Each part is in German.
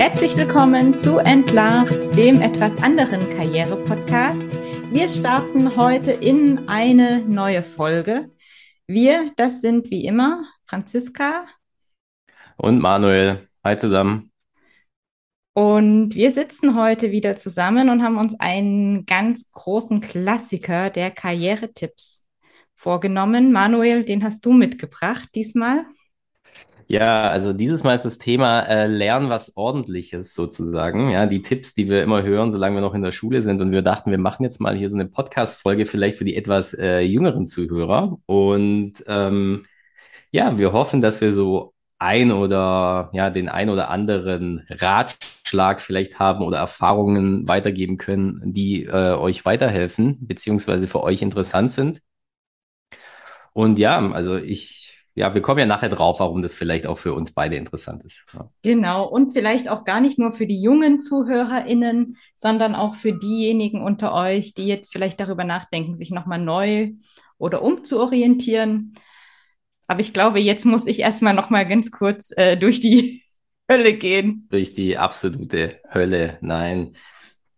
Herzlich willkommen zu Entlarvt, dem etwas anderen Karriere-Podcast. Wir starten heute in eine neue Folge. Wir, das sind wie immer Franziska und Manuel. Hi zusammen. Und wir sitzen heute wieder zusammen und haben uns einen ganz großen Klassiker der Karrieretipps vorgenommen. Manuel, den hast du mitgebracht diesmal. Ja, also dieses Mal ist das Thema äh, Lernen was Ordentliches sozusagen. Ja, die Tipps, die wir immer hören, solange wir noch in der Schule sind. Und wir dachten, wir machen jetzt mal hier so eine Podcast-Folge vielleicht für die etwas äh, jüngeren Zuhörer. Und ähm, ja, wir hoffen, dass wir so ein oder ja, den ein oder anderen Ratschlag vielleicht haben oder Erfahrungen weitergeben können, die äh, euch weiterhelfen, beziehungsweise für euch interessant sind. Und ja, also ich, ja, wir kommen ja nachher drauf, warum das vielleicht auch für uns beide interessant ist. Ja. Genau. Und vielleicht auch gar nicht nur für die jungen ZuhörerInnen, sondern auch für diejenigen unter euch, die jetzt vielleicht darüber nachdenken, sich nochmal neu oder umzuorientieren. Aber ich glaube, jetzt muss ich erstmal nochmal ganz kurz äh, durch die Hölle gehen. Durch die absolute Hölle. Nein.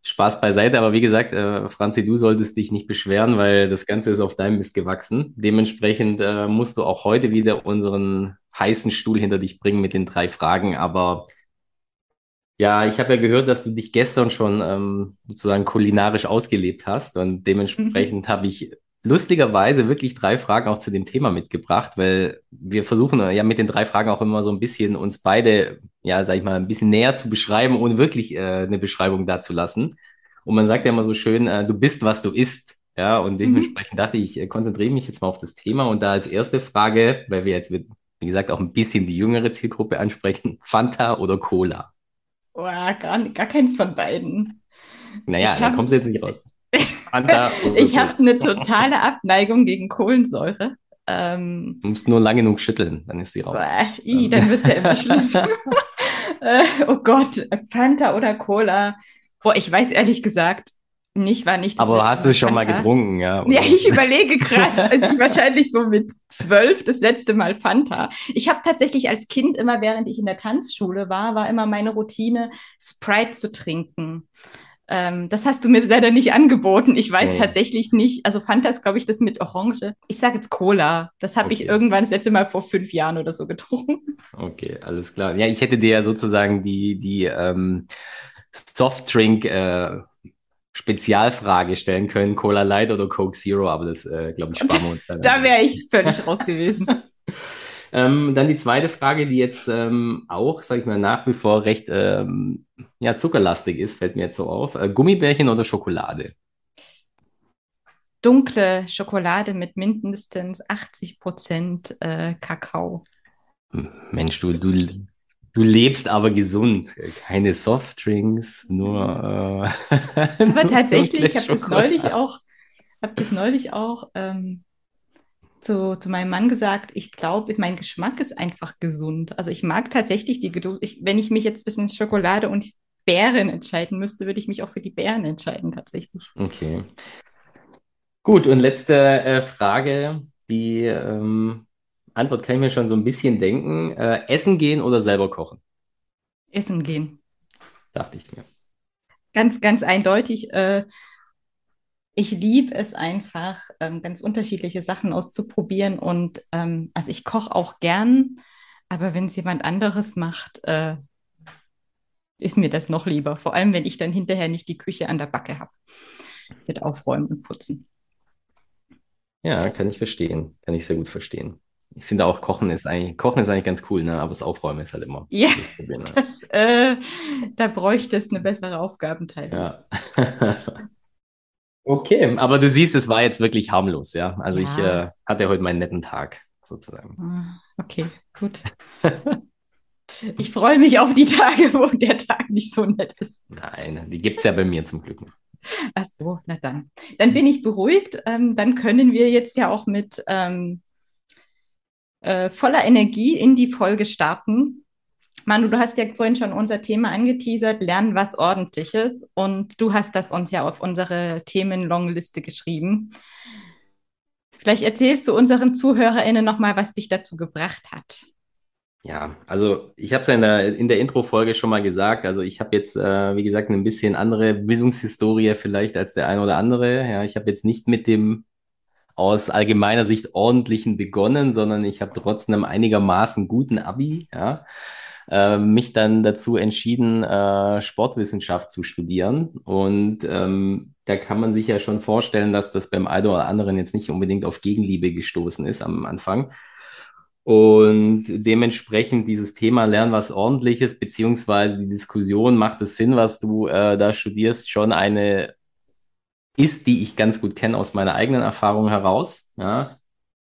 Spaß beiseite, aber wie gesagt, äh, Franzi, du solltest dich nicht beschweren, weil das Ganze ist auf deinem Mist gewachsen. Dementsprechend äh, musst du auch heute wieder unseren heißen Stuhl hinter dich bringen mit den drei Fragen. Aber ja, ich habe ja gehört, dass du dich gestern schon ähm, sozusagen kulinarisch ausgelebt hast und dementsprechend mhm. habe ich lustigerweise wirklich drei Fragen auch zu dem Thema mitgebracht, weil wir versuchen ja mit den drei Fragen auch immer so ein bisschen uns beide, ja, sag ich mal, ein bisschen näher zu beschreiben, ohne wirklich äh, eine Beschreibung dazulassen. Und man sagt ja immer so schön, äh, du bist, was du isst. Ja, und mhm. dementsprechend mhm. dachte ich, ich konzentriere mich jetzt mal auf das Thema und da als erste Frage, weil wir jetzt mit, wie gesagt, auch ein bisschen die jüngere Zielgruppe ansprechen, Fanta oder Cola? Oh, gar, gar keins von beiden. Naja, da kommst du jetzt nicht raus. ich habe eine totale Abneigung gegen Kohlensäure. Ähm, du musst nur lange genug schütteln, dann ist sie raus. I, dann wird es ja immer schlimm. Äh, oh Gott, Fanta oder Cola. Boah, ich weiß ehrlich gesagt nicht, war nicht. Aber hast du es schon mal getrunken, ja? Oder? Ja, ich überlege gerade, als ich wahrscheinlich so mit zwölf das letzte Mal Fanta. Ich habe tatsächlich als Kind immer, während ich in der Tanzschule war, war immer meine Routine, Sprite zu trinken. Ähm, das hast du mir leider nicht angeboten. Ich weiß nee. tatsächlich nicht. Also Fanta ist, glaube ich, das mit Orange. Ich sage jetzt Cola. Das habe okay. ich irgendwann das letzte Mal vor fünf Jahren oder so getrunken. Okay, alles klar. Ja, ich hätte dir ja sozusagen die, die ähm, Softdrink äh, Spezialfrage stellen können, Cola Light oder Coke Zero, aber das, äh, glaube ich, sparen wir uns dann. da wäre ich völlig raus gewesen. Ähm, dann die zweite Frage, die jetzt ähm, auch, sage ich mal, nach wie vor recht ähm, ja, zuckerlastig ist, fällt mir jetzt so auf. Äh, Gummibärchen oder Schokolade? Dunkle Schokolade mit mindestens 80 Prozent äh, Kakao. Mensch, du, du, du lebst aber gesund. Keine Softdrinks, nur. Äh, aber tatsächlich, ich habe das neulich auch, habe das neulich auch ähm, zu, zu meinem Mann gesagt, ich glaube, mein Geschmack ist einfach gesund. Also ich mag tatsächlich die Geduld. Wenn ich mich jetzt zwischen Schokolade und Beeren entscheiden müsste, würde ich mich auch für die Beeren entscheiden, tatsächlich. Okay. Gut, und letzte äh, Frage. Die ähm, Antwort kann ich mir schon so ein bisschen denken. Äh, essen gehen oder selber kochen? Essen gehen. Dachte ich mir. Ganz, ganz eindeutig. Äh, ich liebe es einfach, ähm, ganz unterschiedliche Sachen auszuprobieren. Und ähm, also ich koche auch gern, aber wenn es jemand anderes macht, äh, ist mir das noch lieber. Vor allem, wenn ich dann hinterher nicht die Küche an der Backe habe. Mit Aufräumen und Putzen. Ja, kann ich verstehen. Kann ich sehr gut verstehen. Ich finde auch Kochen ist eigentlich, Kochen ist eigentlich ganz cool, ne? aber das Aufräumen ist halt immer ja, das Problem. Ne? Das, äh, da bräuchte es eine bessere Aufgabenteilung. Ja. Okay, aber du siehst, es war jetzt wirklich harmlos, ja. Also ja. ich äh, hatte heute meinen netten Tag sozusagen. Ah, okay, gut. ich freue mich auf die Tage, wo der Tag nicht so nett ist. Nein, die gibt es ja bei mir zum Glück. Ach so, na dann. Dann bin ich beruhigt. Ähm, dann können wir jetzt ja auch mit ähm, äh, voller Energie in die Folge starten. Manu, du hast ja vorhin schon unser Thema angeteasert, lernen was Ordentliches. Und du hast das uns ja auf unsere Themenlongliste geschrieben. Vielleicht erzählst du unseren ZuhörerInnen nochmal, was dich dazu gebracht hat. Ja, also ich habe es ja in der, in der Intro-Folge schon mal gesagt. Also ich habe jetzt, äh, wie gesagt, ein bisschen andere Bildungshistorie vielleicht als der eine oder andere. Ja, ich habe jetzt nicht mit dem aus allgemeiner Sicht ordentlichen begonnen, sondern ich habe trotz einem einigermaßen guten Abi, ja, äh, mich dann dazu entschieden, äh, Sportwissenschaft zu studieren. Und ähm, da kann man sich ja schon vorstellen, dass das beim einen oder anderen jetzt nicht unbedingt auf Gegenliebe gestoßen ist am Anfang. Und dementsprechend dieses Thema Lernen was Ordentliches, beziehungsweise die Diskussion, macht es Sinn, was du äh, da studierst, schon eine ist, die ich ganz gut kenne aus meiner eigenen Erfahrung heraus. Ja.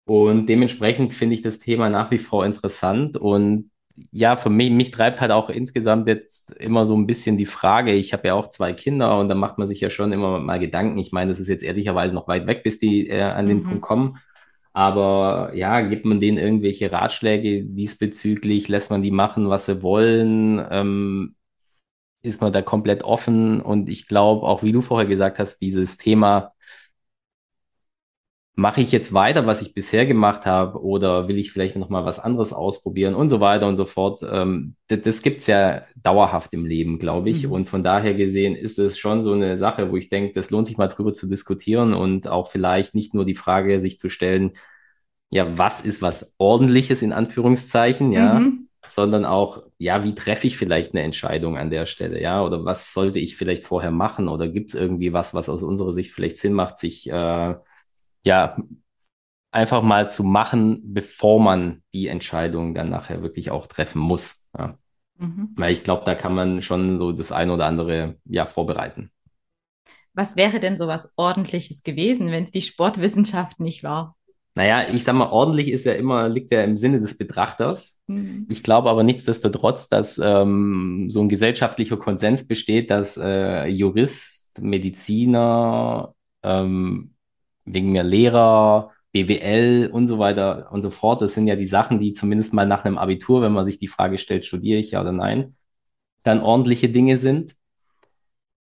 Und dementsprechend finde ich das Thema nach wie vor interessant. Und ja, für mich, mich treibt halt auch insgesamt jetzt immer so ein bisschen die Frage, ich habe ja auch zwei Kinder und da macht man sich ja schon immer mal Gedanken. Ich meine, das ist jetzt ehrlicherweise noch weit weg, bis die äh, an den mhm. Punkt kommen. Aber ja, gibt man denen irgendwelche Ratschläge diesbezüglich? Lässt man die machen, was sie wollen? Ähm, ist man da komplett offen? Und ich glaube, auch wie du vorher gesagt hast, dieses Thema, mache ich jetzt weiter, was ich bisher gemacht habe, oder will ich vielleicht noch mal was anderes ausprobieren und so weiter und so fort. Ähm, das das gibt es ja dauerhaft im Leben, glaube ich. Mhm. Und von daher gesehen ist es schon so eine Sache, wo ich denke, das lohnt sich mal drüber zu diskutieren und auch vielleicht nicht nur die Frage sich zu stellen, ja, was ist was Ordentliches in Anführungszeichen, ja, mhm. sondern auch, ja, wie treffe ich vielleicht eine Entscheidung an der Stelle, ja, oder was sollte ich vielleicht vorher machen oder gibt es irgendwie was, was aus unserer Sicht vielleicht Sinn macht, sich, äh, ja, einfach mal zu machen, bevor man die Entscheidung dann nachher wirklich auch treffen muss, ja. Mhm. Weil ich glaube, da kann man schon so das eine oder andere, ja, vorbereiten. Was wäre denn so was Ordentliches gewesen, wenn es die Sportwissenschaft nicht war? Naja, ich sag mal, ordentlich ist ja immer, liegt ja im Sinne des Betrachters. Mhm. Ich glaube aber nichtsdestotrotz, dass ähm, so ein gesellschaftlicher Konsens besteht, dass äh, Jurist, Mediziner, ähm, wegen mir Lehrer, BWL und so weiter und so fort, das sind ja die Sachen, die zumindest mal nach einem Abitur, wenn man sich die Frage stellt, studiere ich ja oder nein, dann ordentliche Dinge sind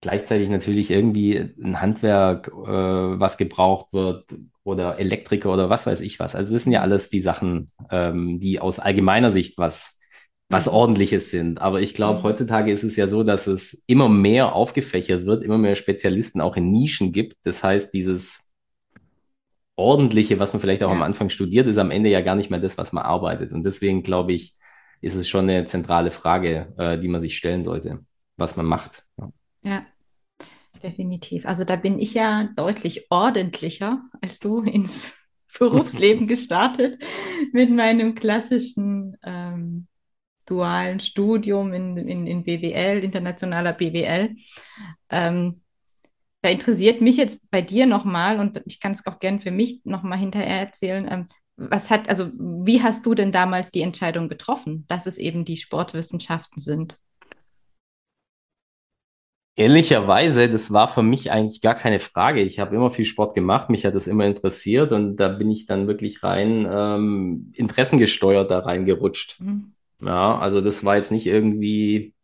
gleichzeitig natürlich irgendwie ein Handwerk, äh, was gebraucht wird oder Elektriker oder was weiß ich was. Also das sind ja alles die Sachen, ähm, die aus allgemeiner Sicht was, was mhm. ordentliches sind. Aber ich glaube, mhm. heutzutage ist es ja so, dass es immer mehr aufgefächert wird, immer mehr Spezialisten auch in Nischen gibt. Das heißt, dieses ordentliche, was man vielleicht auch ja. am Anfang studiert, ist am Ende ja gar nicht mehr das, was man arbeitet. Und deswegen glaube ich, ist es schon eine zentrale Frage, äh, die man sich stellen sollte, was man macht. Ja. ja. Definitiv. Also da bin ich ja deutlich ordentlicher als du ins Berufsleben gestartet mit meinem klassischen ähm, dualen Studium in, in, in BWL, internationaler BWL. Ähm, da interessiert mich jetzt bei dir nochmal, und ich kann es auch gern für mich nochmal hinterher erzählen, ähm, was hat, also wie hast du denn damals die Entscheidung getroffen, dass es eben die Sportwissenschaften sind? Ehrlicherweise, das war für mich eigentlich gar keine Frage. Ich habe immer viel Sport gemacht, mich hat das immer interessiert und da bin ich dann wirklich rein ähm, interessengesteuert da reingerutscht. Mhm. Ja, also das war jetzt nicht irgendwie,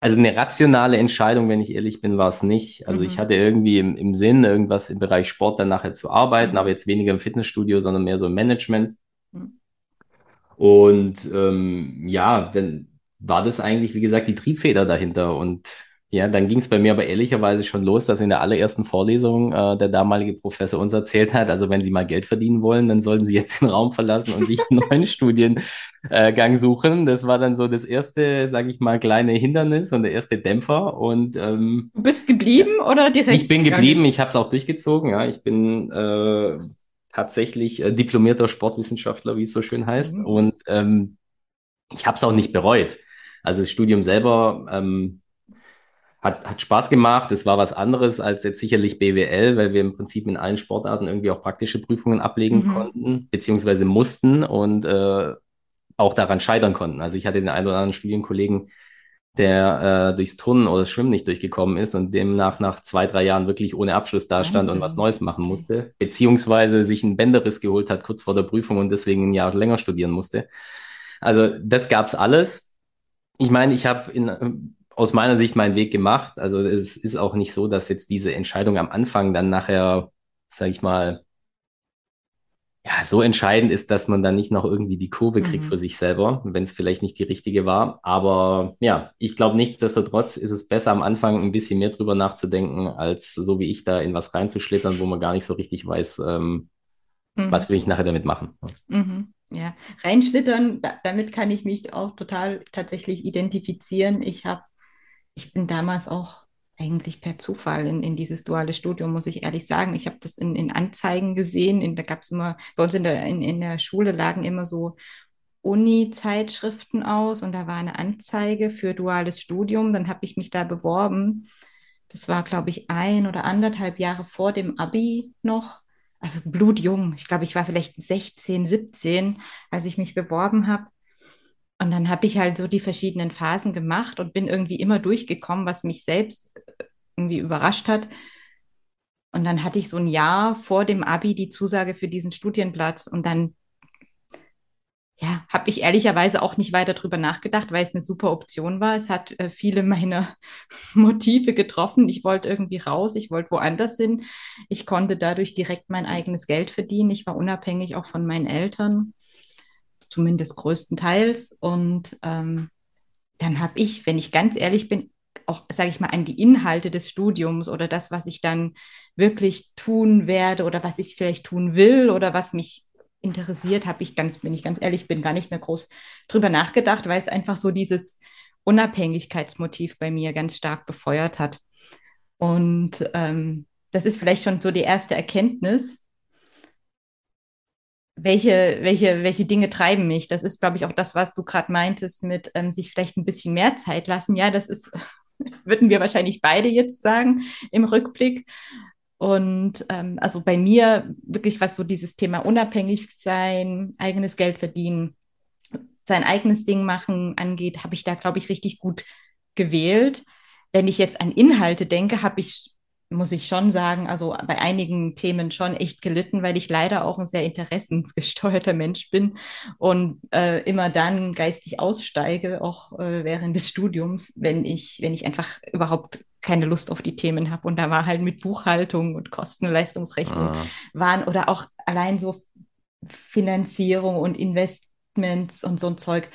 also eine rationale Entscheidung, wenn ich ehrlich bin, war es nicht. Also mhm. ich hatte irgendwie im, im Sinn, irgendwas im Bereich Sport dann nachher zu arbeiten, mhm. aber jetzt weniger im Fitnessstudio, sondern mehr so im Management. Mhm. Und ähm, ja, dann war das eigentlich, wie gesagt, die Triebfeder dahinter. Und ja, dann ging es bei mir aber ehrlicherweise schon los, dass in der allerersten Vorlesung äh, der damalige Professor uns erzählt hat, also wenn Sie mal Geld verdienen wollen, dann sollten Sie jetzt den Raum verlassen und sich einen neuen Studiengang suchen. Das war dann so das erste, sage ich mal, kleine Hindernis und der erste Dämpfer. Und ähm, du bist geblieben ja, oder direkt? Ich bin geblieben, ich habe es auch durchgezogen. Ja, ich bin äh, tatsächlich äh, diplomierter Sportwissenschaftler, wie es so schön heißt. Mhm. Und ähm, ich habe es auch nicht bereut. Also das Studium selber ähm, hat, hat Spaß gemacht. Es war was anderes als jetzt sicherlich BWL, weil wir im Prinzip in allen Sportarten irgendwie auch praktische Prüfungen ablegen mhm. konnten, beziehungsweise mussten und äh, auch daran scheitern konnten. Also ich hatte den einen oder anderen Studienkollegen, der äh, durchs Turnen oder das Schwimmen nicht durchgekommen ist und demnach nach zwei, drei Jahren wirklich ohne Abschluss dastand Wahnsinn. und was Neues machen musste, beziehungsweise sich einen Bänderriss geholt hat kurz vor der Prüfung und deswegen ein Jahr länger studieren musste. Also das gab's alles ich meine, ich habe in aus meiner Sicht meinen Weg gemacht. Also es ist auch nicht so, dass jetzt diese Entscheidung am Anfang dann nachher, sage ich mal, ja, so entscheidend ist, dass man dann nicht noch irgendwie die Kurve kriegt Mhm. für sich selber, wenn es vielleicht nicht die richtige war. Aber ja, ich glaube, nichtsdestotrotz ist es besser am Anfang ein bisschen mehr drüber nachzudenken, als so wie ich da in was reinzuschlittern, wo man gar nicht so richtig weiß, ähm, was Mhm. will ich nachher damit machen. Mhm. Ja, reinschlittern, da, damit kann ich mich auch total tatsächlich identifizieren. Ich habe, ich bin damals auch eigentlich per Zufall in, in dieses duale Studium, muss ich ehrlich sagen. Ich habe das in, in Anzeigen gesehen. In, da gab es immer, bei uns in der, in, in der Schule lagen immer so Uni-Zeitschriften aus und da war eine Anzeige für duales Studium. Dann habe ich mich da beworben. Das war, glaube ich, ein oder anderthalb Jahre vor dem Abi noch. Also blutjung. Ich glaube, ich war vielleicht 16, 17, als ich mich beworben habe. Und dann habe ich halt so die verschiedenen Phasen gemacht und bin irgendwie immer durchgekommen, was mich selbst irgendwie überrascht hat. Und dann hatte ich so ein Jahr vor dem Abi die Zusage für diesen Studienplatz und dann ja, habe ich ehrlicherweise auch nicht weiter drüber nachgedacht, weil es eine super Option war. Es hat äh, viele meiner Motive getroffen. Ich wollte irgendwie raus, ich wollte woanders hin. Ich konnte dadurch direkt mein eigenes Geld verdienen. Ich war unabhängig auch von meinen Eltern, zumindest größtenteils. Und ähm, dann habe ich, wenn ich ganz ehrlich bin, auch, sage ich mal, an die Inhalte des Studiums oder das, was ich dann wirklich tun werde oder was ich vielleicht tun will oder was mich interessiert, habe ich ganz, wenn ich ganz ehrlich bin, gar nicht mehr groß drüber nachgedacht, weil es einfach so dieses Unabhängigkeitsmotiv bei mir ganz stark befeuert hat. Und ähm, das ist vielleicht schon so die erste Erkenntnis, welche, welche, welche Dinge treiben mich. Das ist, glaube ich, auch das, was du gerade meintest, mit ähm, sich vielleicht ein bisschen mehr Zeit lassen. Ja, das ist, würden wir wahrscheinlich beide jetzt sagen im Rückblick. Und ähm, also bei mir wirklich, was so dieses Thema unabhängig sein, eigenes Geld verdienen, sein eigenes Ding machen angeht, habe ich da, glaube ich, richtig gut gewählt. Wenn ich jetzt an Inhalte denke, habe ich, muss ich schon sagen, also bei einigen Themen schon echt gelitten, weil ich leider auch ein sehr interessensgesteuerter Mensch bin und äh, immer dann geistig aussteige, auch äh, während des Studiums, wenn ich, wenn ich einfach überhaupt keine Lust auf die Themen habe. Und da war halt mit Buchhaltung und Kosten- und Leistungsrechnung Ah, waren oder auch allein so Finanzierung und Investments und so ein Zeug.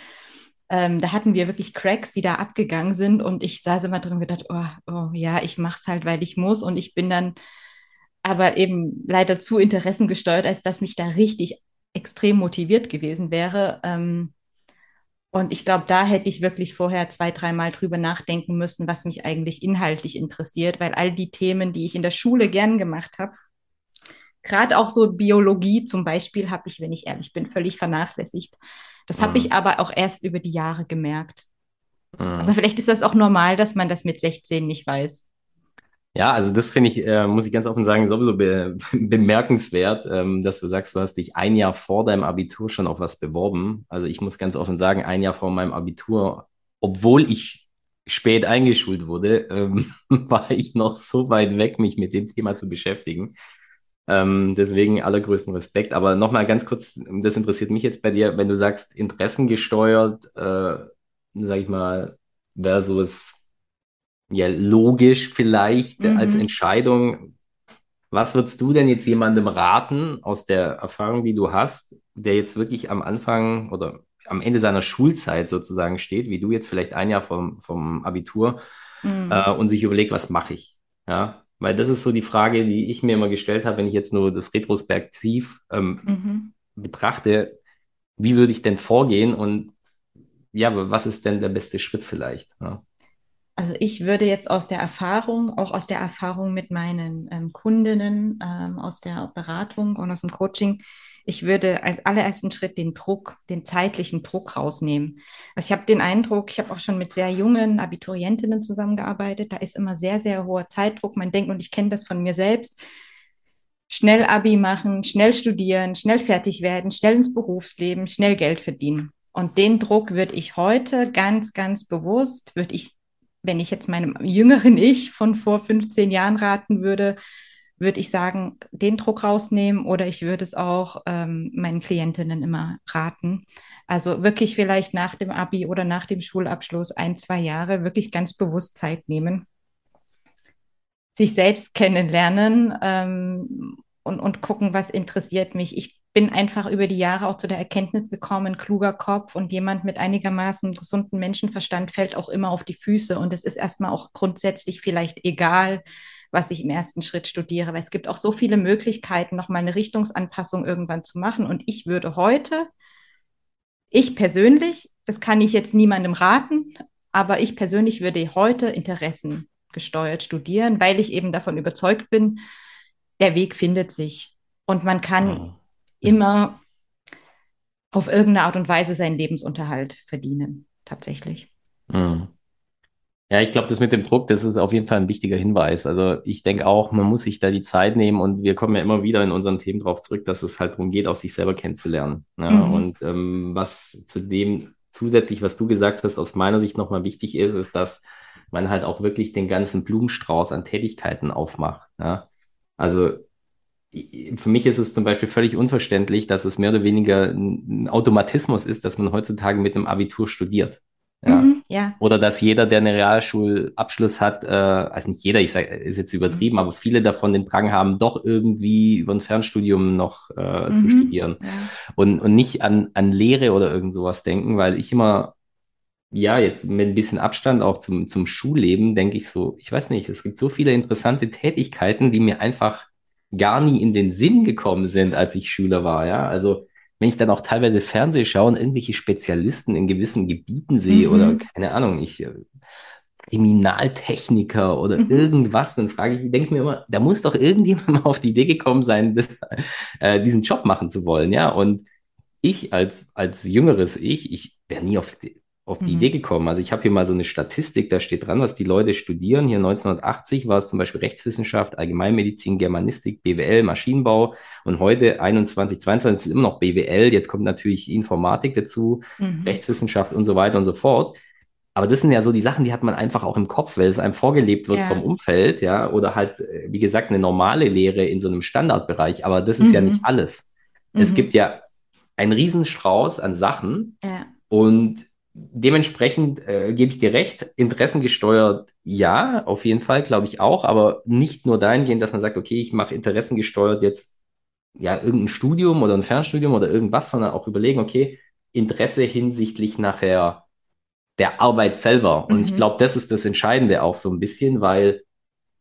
Ähm, da hatten wir wirklich Cracks, die da abgegangen sind und ich saß immer drin und gedacht, oh, oh ja, ich mach's halt, weil ich muss und ich bin dann aber eben leider zu interessengesteuert, als dass mich da richtig extrem motiviert gewesen wäre. Ähm, und ich glaube, da hätte ich wirklich vorher zwei, dreimal drüber nachdenken müssen, was mich eigentlich inhaltlich interessiert, weil all die Themen, die ich in der Schule gern gemacht habe, gerade auch so Biologie zum Beispiel, habe ich, wenn ich ehrlich bin, völlig vernachlässigt. Das habe ich mm, aber auch erst über die Jahre gemerkt. Aber mm. vielleicht ist das auch normal, dass man das mit 16 nicht weiß. Ja, also das finde ich, äh, muss ich ganz offen sagen, sowieso be bemerkenswert, ähm, dass du sagst, du hast dich ein Jahr vor deinem Abitur schon auf was beworben. Also ich muss ganz offen sagen, ein Jahr vor meinem Abitur, obwohl ich spät eingeschult wurde, ähm, war ich noch so weit weg, mich mit dem Thema zu beschäftigen. Ähm, deswegen allergrößten Respekt. Aber nochmal ganz kurz, das interessiert mich jetzt bei dir, wenn du sagst, interessengesteuert, äh, sag ich mal, versus ja, logisch vielleicht als Mhm. Entscheidung. Was würdest du denn jetzt jemandem raten aus der Erfahrung, die du hast, der jetzt wirklich am Anfang oder am Ende seiner Schulzeit sozusagen steht, wie du jetzt vielleicht ein Jahr vom, vom Abitur Mhm. äh, und sich überlegt, was mache ich? Ja, weil das ist so die Frage, die ich mir immer gestellt habe, wenn ich jetzt nur das retrospektiv ähm, Mhm. betrachte, wie würde ich denn vorgehen und ja, was ist denn der beste Schritt vielleicht? Ja. Also ich würde jetzt aus der Erfahrung, auch aus der Erfahrung mit meinen ähm, Kundinnen, ähm, aus der Beratung und aus dem Coaching, ich würde als allerersten Schritt den Druck, den zeitlichen Druck rausnehmen. Also ich habe den Eindruck, ich habe auch schon mit sehr jungen Abiturientinnen zusammengearbeitet, da ist immer sehr, sehr hoher Zeitdruck. Man denkt, und ich kenne das von mir selbst, schnell Abi machen, schnell studieren, schnell fertig werden, schnell ins Berufsleben, schnell Geld verdienen. Und den Druck würde ich heute ganz, ganz bewusst, würde ich, wenn ich jetzt meinem jüngeren Ich von vor 15 Jahren raten würde, würde ich sagen, den Druck rausnehmen oder ich würde es auch ähm, meinen Klientinnen immer raten. Also wirklich vielleicht nach dem Abi oder nach dem Schulabschluss ein, zwei Jahre wirklich ganz bewusst Zeit nehmen sich selbst kennenlernen ähm, und, und gucken, was interessiert mich. Ich bin einfach über die Jahre auch zu der Erkenntnis gekommen, kluger Kopf und jemand mit einigermaßen gesunden Menschenverstand fällt auch immer auf die Füße. Und es ist erstmal auch grundsätzlich vielleicht egal, was ich im ersten Schritt studiere, weil es gibt auch so viele Möglichkeiten, nochmal eine Richtungsanpassung irgendwann zu machen. Und ich würde heute, ich persönlich, das kann ich jetzt niemandem raten, aber ich persönlich würde heute Interessen gesteuert studieren, weil ich eben davon überzeugt bin, der Weg findet sich und man kann ja. immer auf irgendeine Art und Weise seinen Lebensunterhalt verdienen, tatsächlich. Mhm. Ja, ich glaube, das mit dem Druck, das ist auf jeden Fall ein wichtiger Hinweis. Also ich denke auch, man muss sich da die Zeit nehmen und wir kommen ja immer wieder in unseren Themen darauf zurück, dass es halt darum geht, auch sich selber kennenzulernen. Ja? Mhm. Und ähm, was zu dem zusätzlich, was du gesagt hast, aus meiner Sicht nochmal wichtig ist, ist, dass man halt auch wirklich den ganzen Blumenstrauß an Tätigkeiten aufmacht. Ja? Also für mich ist es zum Beispiel völlig unverständlich, dass es mehr oder weniger ein Automatismus ist, dass man heutzutage mit einem Abitur studiert. Ja. Mhm, ja. Oder dass jeder, der einen Realschulabschluss hat, äh, also nicht jeder, ich sage, ist jetzt übertrieben, mhm. aber viele davon den Drang haben, doch irgendwie über ein Fernstudium noch äh, mhm, zu studieren. Ja. Und, und nicht an, an Lehre oder irgend sowas denken, weil ich immer, ja, jetzt mit ein bisschen Abstand auch zum, zum Schulleben, denke ich so, ich weiß nicht, es gibt so viele interessante Tätigkeiten, die mir einfach gar nie in den Sinn gekommen sind, als ich Schüler war, ja. Also wenn ich dann auch teilweise Fernseh schaue und irgendwelche Spezialisten in gewissen Gebieten sehe mhm. oder keine Ahnung, ich äh, Kriminaltechniker oder mhm. irgendwas, dann frage ich, denke mir immer, da muss doch irgendjemand mal auf die Idee gekommen sein, das, äh, diesen Job machen zu wollen, ja. Und ich als, als jüngeres Ich, ich wäre nie auf die, auf die mhm. Idee gekommen. Also ich habe hier mal so eine Statistik, da steht dran, was die Leute studieren. Hier 1980 war es zum Beispiel Rechtswissenschaft, Allgemeinmedizin, Germanistik, BWL, Maschinenbau und heute 21, 22 ist immer noch BWL. Jetzt kommt natürlich Informatik dazu, mhm. Rechtswissenschaft und so weiter und so fort. Aber das sind ja so die Sachen, die hat man einfach auch im Kopf, weil es einem vorgelebt wird ja. vom Umfeld, ja, oder halt, äh, wie gesagt, eine normale Lehre in so einem Standardbereich. Aber das ist mhm. ja nicht alles. Es mhm. gibt ja einen Riesenstrauß an Sachen ja. und dementsprechend äh, gebe ich dir recht, interessengesteuert ja, auf jeden Fall, glaube ich auch, aber nicht nur dahingehend, dass man sagt, okay, ich mache interessengesteuert jetzt ja irgendein Studium oder ein Fernstudium oder irgendwas, sondern auch überlegen, okay, Interesse hinsichtlich nachher der Arbeit selber. Und mhm. ich glaube, das ist das Entscheidende auch so ein bisschen, weil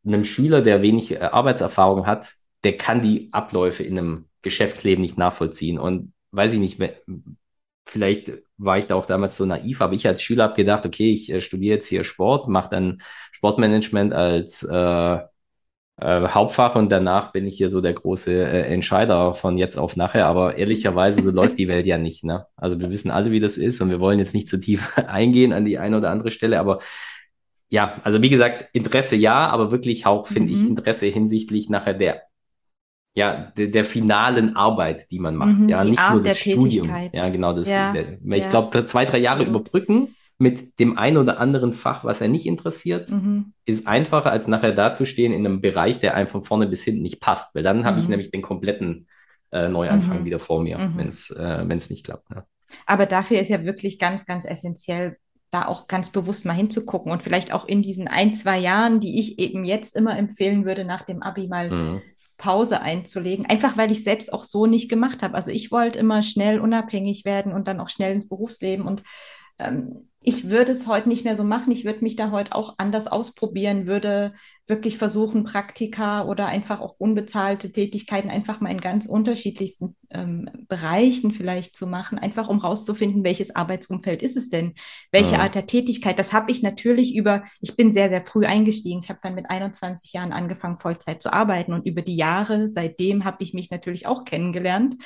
einem Schüler, der wenig äh, Arbeitserfahrung hat, der kann die Abläufe in einem Geschäftsleben nicht nachvollziehen. Und weiß ich nicht, vielleicht war ich da auch damals so naiv, aber ich als Schüler habe gedacht, okay, ich äh, studiere jetzt hier Sport, mache dann Sportmanagement als äh, äh, Hauptfach und danach bin ich hier so der große äh, Entscheider von jetzt auf nachher. Aber ehrlicherweise, so läuft die Welt ja nicht. Ne? Also wir wissen alle, wie das ist und wir wollen jetzt nicht zu tief eingehen an die eine oder andere Stelle, aber ja, also wie gesagt, Interesse ja, aber wirklich auch, finde mhm. ich, Interesse hinsichtlich nachher der ja, der, der finalen Arbeit, die man macht. Mhm, ja, nicht Art nur des Studiums. Ja, genau. Das, ja, der, ich ja. glaube, zwei, drei Jahre überbrücken mit dem einen oder anderen Fach, was er nicht interessiert, mhm. ist einfacher, als nachher dazustehen in einem Bereich, der einem von vorne bis hinten nicht passt. Weil dann mhm. habe ich nämlich den kompletten äh, Neuanfang mhm. wieder vor mir, mhm. wenn es äh, nicht klappt. Ja. Aber dafür ist ja wirklich ganz, ganz essentiell, da auch ganz bewusst mal hinzugucken und vielleicht auch in diesen ein, zwei Jahren, die ich eben jetzt immer empfehlen würde, nach dem Abi mal mhm. Pause einzulegen, einfach weil ich selbst auch so nicht gemacht habe. Also ich wollte immer schnell unabhängig werden und dann auch schnell ins Berufsleben und ähm, ich würde es heute nicht mehr so machen. Ich würde mich da heute auch anders ausprobieren, würde wirklich versuchen, Praktika oder einfach auch unbezahlte Tätigkeiten einfach mal in ganz unterschiedlichsten ähm, Bereichen vielleicht zu machen, einfach um rauszufinden, welches Arbeitsumfeld ist es denn? Welche ja. Art der Tätigkeit? Das habe ich natürlich über, ich bin sehr, sehr früh eingestiegen. Ich habe dann mit 21 Jahren angefangen, Vollzeit zu arbeiten und über die Jahre seitdem habe ich mich natürlich auch kennengelernt,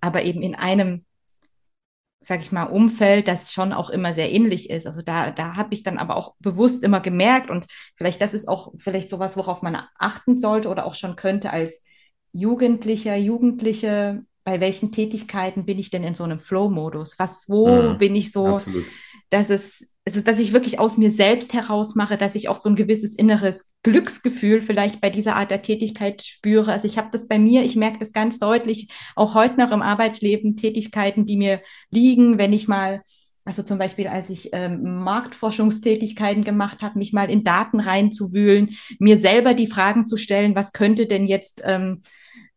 aber eben in einem sag ich mal, Umfeld, das schon auch immer sehr ähnlich ist. Also da, da habe ich dann aber auch bewusst immer gemerkt und vielleicht das ist auch vielleicht sowas, worauf man achten sollte oder auch schon könnte als Jugendlicher, Jugendliche, bei welchen Tätigkeiten bin ich denn in so einem Flow-Modus? Was, wo mhm, bin ich so, absolut. dass es es ist, dass ich wirklich aus mir selbst heraus mache, dass ich auch so ein gewisses inneres Glücksgefühl vielleicht bei dieser Art der Tätigkeit spüre. Also ich habe das bei mir, ich merke das ganz deutlich, auch heute noch im Arbeitsleben, Tätigkeiten, die mir liegen, wenn ich mal, also zum Beispiel, als ich ähm, Marktforschungstätigkeiten gemacht habe, mich mal in Daten reinzuwühlen, mir selber die Fragen zu stellen, was könnte denn jetzt ähm,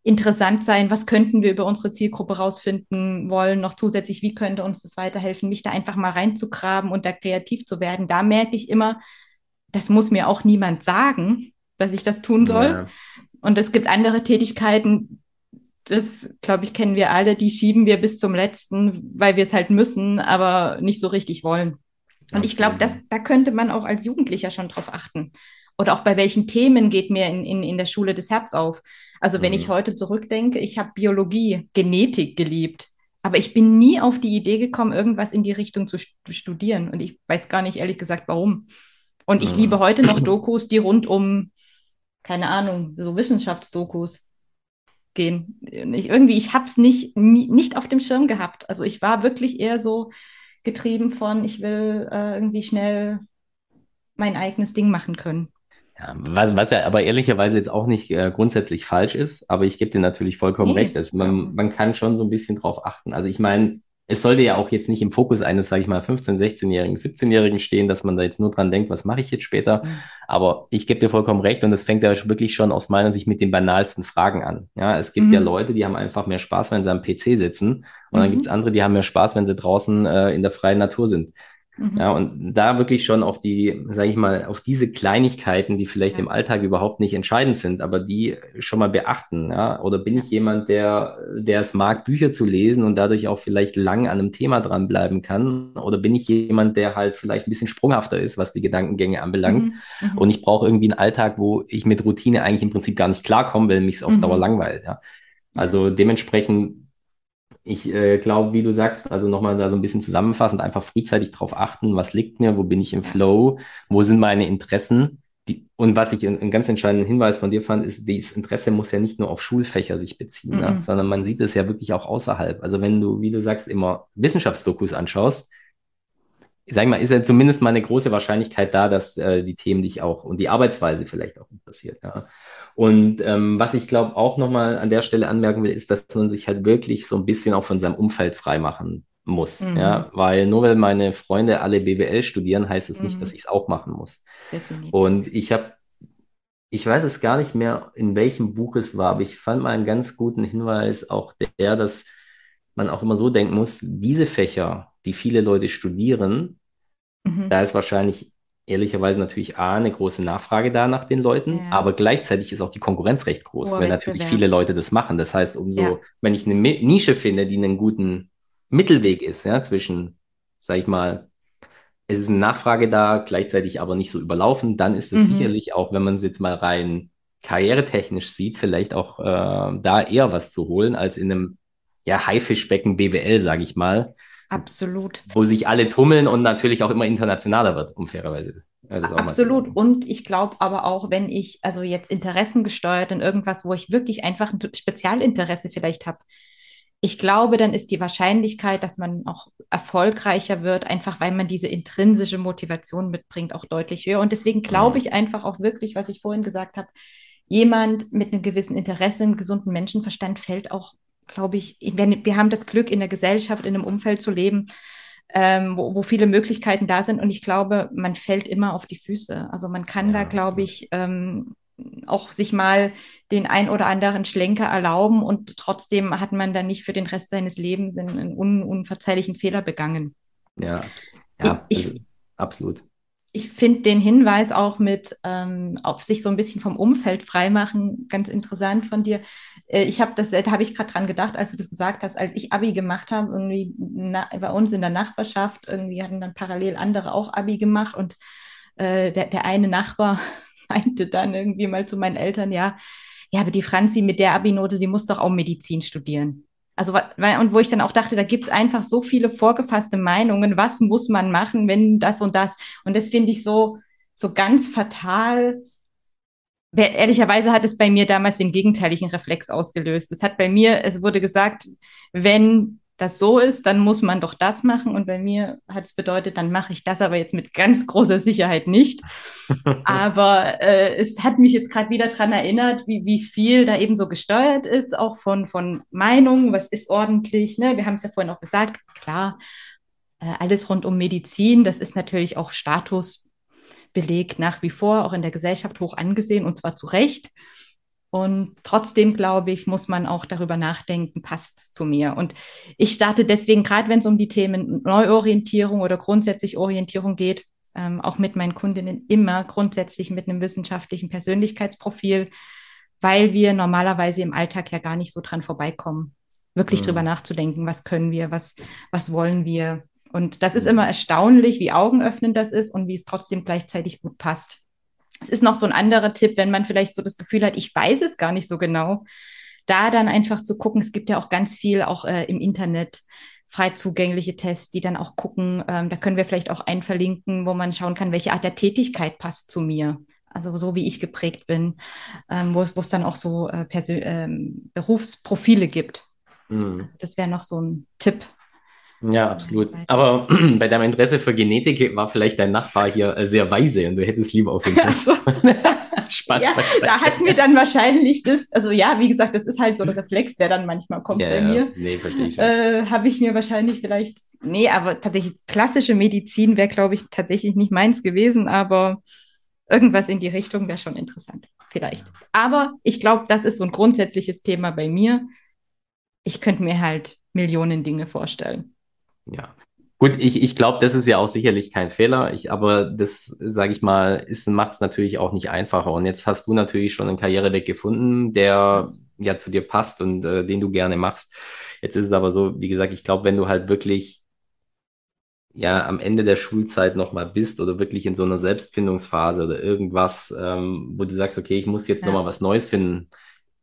interessant sein, was könnten wir über unsere Zielgruppe rausfinden wollen, noch zusätzlich, wie könnte uns das weiterhelfen, mich da einfach mal reinzugraben und da kreativ zu werden. Da merke ich immer, das muss mir auch niemand sagen, dass ich das tun soll. Ja. Und es gibt andere Tätigkeiten, das, glaube ich, kennen wir alle, die schieben wir bis zum letzten, weil wir es halt müssen, aber nicht so richtig wollen. Und ich glaube, da könnte man auch als Jugendlicher schon drauf achten. Oder auch bei welchen Themen geht mir in, in, in der Schule das Herz auf. Also wenn mhm. ich heute zurückdenke, ich habe Biologie, Genetik geliebt. Aber ich bin nie auf die Idee gekommen, irgendwas in die Richtung zu studieren. Und ich weiß gar nicht ehrlich gesagt, warum. Und ich mhm. liebe heute noch Dokus, die rund um, keine Ahnung, so Wissenschaftsdokus gehen. Ich, irgendwie, ich habe es nicht, nie, nicht auf dem Schirm gehabt. Also ich war wirklich eher so getrieben von, ich will äh, irgendwie schnell mein eigenes Ding machen können. Ja, was, was ja aber ehrlicherweise jetzt auch nicht äh, grundsätzlich falsch ist, aber ich gebe dir natürlich vollkommen nee. recht. Dass man, man kann schon so ein bisschen drauf achten. Also ich meine, es sollte ja auch jetzt nicht im Fokus eines, sage ich mal, 15-, 16-Jährigen, 17-Jährigen stehen, dass man da jetzt nur dran denkt, was mache ich jetzt später. Mhm. Aber ich gebe dir vollkommen recht und es fängt ja wirklich schon aus meiner Sicht mit den banalsten Fragen an. Ja, es gibt mhm. ja Leute, die haben einfach mehr Spaß, wenn sie am PC sitzen und mhm. dann gibt es andere, die haben mehr Spaß, wenn sie draußen äh, in der freien Natur sind. Mhm. Ja, und da wirklich schon auf die, sage ich mal, auf diese Kleinigkeiten, die vielleicht ja. im Alltag überhaupt nicht entscheidend sind, aber die schon mal beachten. Ja? Oder bin ich jemand, der, der es mag, Bücher zu lesen und dadurch auch vielleicht lang an einem Thema dranbleiben kann? Oder bin ich jemand, der halt vielleicht ein bisschen sprunghafter ist, was die Gedankengänge anbelangt? Mhm. mhm. Und ich brauche irgendwie einen Alltag, wo ich mit Routine eigentlich im Prinzip gar nicht klarkomme, weil mich es auf Dauer mhm. langweilt. Ja? Also dementsprechend ich äh, glaube, wie du sagst, also nochmal da so ein bisschen zusammenfassend, einfach frühzeitig darauf achten, was liegt mir, wo bin ich im Flow, wo sind meine Interessen. Die, und was ich einen ganz entscheidenden Hinweis von dir fand, ist, dieses Interesse muss ja nicht nur auf Schulfächer sich beziehen, mhm. ne? sondern man sieht es ja wirklich auch außerhalb. Also wenn du, wie du sagst, immer Wissenschaftsdokus anschaust, sag ich mal, ist ja zumindest mal eine große Wahrscheinlichkeit da, dass äh, die Themen dich auch und die Arbeitsweise vielleicht auch interessiert. Ja. Und ähm, was ich glaube auch nochmal an der Stelle anmerken will, ist, dass man sich halt wirklich so ein bisschen auch von seinem Umfeld freimachen muss. Mhm. Ja, weil nur weil meine Freunde alle BWL studieren, heißt es mhm. nicht, dass ich es auch machen muss. Definitiv. Und ich habe, ich weiß es gar nicht mehr, in welchem Buch es war, aber ich fand mal einen ganz guten Hinweis, auch der, dass man auch immer so denken muss, diese Fächer, die viele Leute studieren, mhm. da ist wahrscheinlich ehrlicherweise natürlich A, eine große Nachfrage da nach den Leuten, ja. aber gleichzeitig ist auch die Konkurrenz recht groß, Hoher weil natürlich viele Leute das machen. Das heißt, umso, ja. wenn ich eine Nische finde, die einen guten Mittelweg ist, ja, zwischen, sag ich mal, es ist eine Nachfrage da, gleichzeitig aber nicht so überlaufen, dann ist es mhm. sicherlich auch, wenn man es jetzt mal rein karrieretechnisch sieht, vielleicht auch äh, da eher was zu holen, als in einem ja, Haifischbecken BWL, sage ich mal, Absolut. Wo sich alle tummeln und natürlich auch immer internationaler wird, um fairerweise. Absolut. Und ich glaube aber auch, wenn ich also jetzt Interessen gesteuert in irgendwas, wo ich wirklich einfach ein Spezialinteresse vielleicht habe, ich glaube, dann ist die Wahrscheinlichkeit, dass man auch erfolgreicher wird, einfach weil man diese intrinsische Motivation mitbringt, auch deutlich höher. Und deswegen glaube mhm. ich einfach auch wirklich, was ich vorhin gesagt habe, jemand mit einem gewissen Interesse, einem gesunden Menschenverstand fällt auch glaube ich, wir haben das Glück, in der Gesellschaft, in einem Umfeld zu leben, ähm, wo, wo, viele Möglichkeiten da sind. Und ich glaube, man fällt immer auf die Füße. Also man kann ja, da, glaube ich, ähm, auch sich mal den ein oder anderen Schlenker erlauben und trotzdem hat man dann nicht für den Rest seines Lebens einen un unverzeihlichen Fehler begangen. Ja, ja ich, also, absolut ich finde den Hinweis auch mit ähm, auf sich so ein bisschen vom Umfeld freimachen ganz interessant von dir. Äh, ich habe das, da habe ich gerade dran gedacht, als du das gesagt hast, als ich Abi gemacht habe, irgendwie na, bei uns in der Nachbarschaft, irgendwie hatten dann parallel andere auch Abi gemacht und äh, der, der eine Nachbar meinte dann irgendwie mal zu meinen Eltern, ja, ja, aber die Franzi mit der Abi-Note, die muss doch auch Medizin studieren. Also, und wo ich dann auch dachte, da gibt's einfach so viele vorgefasste Meinungen, was muss man machen, wenn das und das. Und das finde ich so, so ganz fatal. Ehrlicherweise hat es bei mir damals den gegenteiligen Reflex ausgelöst. Es hat bei mir, es wurde gesagt, wenn das so ist, dann muss man doch das machen. Und bei mir hat es bedeutet, dann mache ich das aber jetzt mit ganz großer Sicherheit nicht. aber äh, es hat mich jetzt gerade wieder dran erinnert, wie, wie viel da eben so gesteuert ist, auch von, von Meinungen, was ist ordentlich. Ne? Wir haben es ja vorhin auch gesagt, klar, äh, alles rund um Medizin, das ist natürlich auch Statusbeleg nach wie vor, auch in der Gesellschaft hoch angesehen und zwar zu Recht. Und trotzdem, glaube ich, muss man auch darüber nachdenken, passt es zu mir. Und ich starte deswegen, gerade wenn es um die Themen Neuorientierung oder grundsätzlich Orientierung geht, ähm, auch mit meinen Kundinnen immer grundsätzlich mit einem wissenschaftlichen Persönlichkeitsprofil, weil wir normalerweise im Alltag ja gar nicht so dran vorbeikommen, wirklich mhm. drüber nachzudenken, was können wir, was, was wollen wir. Und das ist mhm. immer erstaunlich, wie augenöffnend das ist und wie es trotzdem gleichzeitig gut passt. Es ist noch so ein anderer Tipp, wenn man vielleicht so das Gefühl hat, ich weiß es gar nicht so genau, da dann einfach zu gucken, es gibt ja auch ganz viel auch äh, im Internet frei zugängliche Tests, die dann auch gucken, ähm, da können wir vielleicht auch einen verlinken, wo man schauen kann, welche Art der Tätigkeit passt zu mir. Also so wie ich geprägt bin, ähm, wo es dann auch so äh, ähm, Berufsprofile gibt. Mhm. Also das wäre noch so ein Tipp, ja, absolut. Aber bei deinem Interesse für Genetik war vielleicht dein Nachbar hier äh, sehr weise und du hättest lieber auf den so. Spaß. Ja, da hat mir dann wahrscheinlich das, also ja, wie gesagt, das ist halt so ein Reflex, der dann manchmal kommt ja, bei mir. Nee, verstehe ich. Äh, Habe ich mir wahrscheinlich vielleicht, nee, aber tatsächlich klassische Medizin wäre, glaube ich, tatsächlich nicht meins gewesen, aber irgendwas in die Richtung wäre schon interessant, vielleicht. Aber ich glaube, das ist so ein grundsätzliches Thema bei mir. Ich könnte mir halt Millionen Dinge vorstellen. Ja. Gut, ich, ich glaube, das ist ja auch sicherlich kein Fehler. Ich, aber das, sage ich mal, macht es natürlich auch nicht einfacher. Und jetzt hast du natürlich schon einen Karriereweg gefunden, der ja zu dir passt und äh, den du gerne machst. Jetzt ist es aber so, wie gesagt, ich glaube, wenn du halt wirklich ja am Ende der Schulzeit nochmal bist oder wirklich in so einer Selbstfindungsphase oder irgendwas, ähm, wo du sagst, okay, ich muss jetzt ja. nochmal was Neues finden,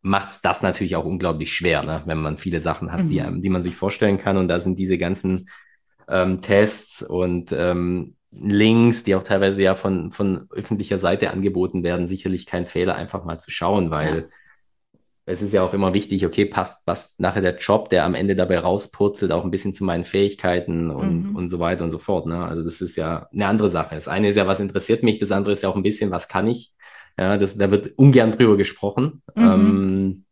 macht es das natürlich auch unglaublich schwer, ne? wenn man viele Sachen hat, mhm. die, die man sich vorstellen kann. Und da sind diese ganzen ähm, Tests und ähm, Links, die auch teilweise ja von, von öffentlicher Seite angeboten werden, sicherlich kein Fehler, einfach mal zu schauen, weil ja. es ist ja auch immer wichtig, okay, passt was nachher der Job, der am Ende dabei rauspurzelt, auch ein bisschen zu meinen Fähigkeiten und, mhm. und so weiter und so fort. Ne? Also das ist ja eine andere Sache. Das eine ist ja, was interessiert mich, das andere ist ja auch ein bisschen, was kann ich. Ja, das, da wird ungern drüber gesprochen. Mhm. Ähm,